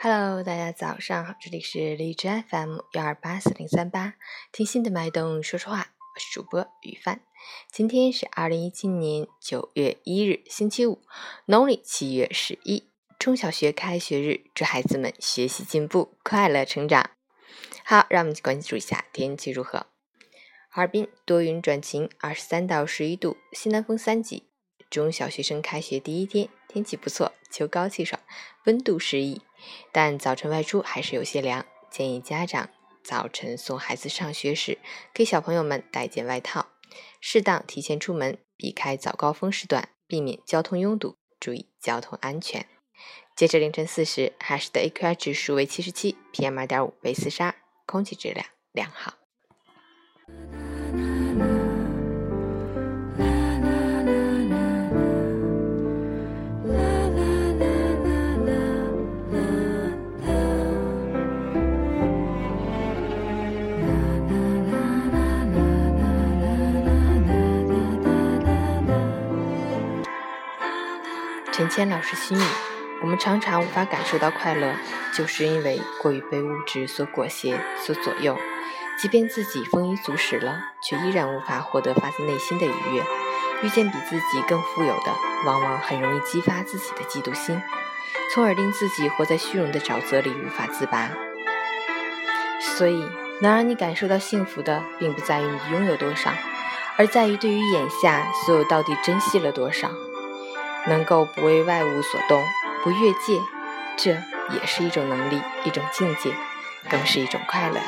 Hello，大家早上好，这里是荔枝 FM 幺二八四零三八，听心的脉动说说话，我是主播雨帆。今天是二零一七年九月一日，星期五，农历七月十一，中小学开学日，祝孩子们学习进步，快乐成长。好，让我们去关注一下天气如何。哈尔滨多云转晴，二十三到十一度，西南风三级。中小学生开学第一天，天气不错，秋高气爽，温度适宜，但早晨外出还是有些凉，建议家长早晨送孩子上学时，给小朋友们带件外套，适当提前出门，避开早高峰时段，避免交通拥堵，注意交通安全。截至凌晨四时，海市的 AQI 指数为七十七，PM 二点五为四十二，空气质量良好。陈谦老师心语：我们常常无法感受到快乐，就是因为过于被物质所裹挟、所左右。即便自己丰衣足食了，却依然无法获得发自内心的愉悦。遇见比自己更富有的，往往很容易激发自己的嫉妒心，从而令自己活在虚荣的沼泽里无法自拔。所以，能让你感受到幸福的，并不在于你拥有多少，而在于对于眼下所有到底珍惜了多少。能够不为外物所动，不越界，这也是一种能力，一种境界，更是一种快乐。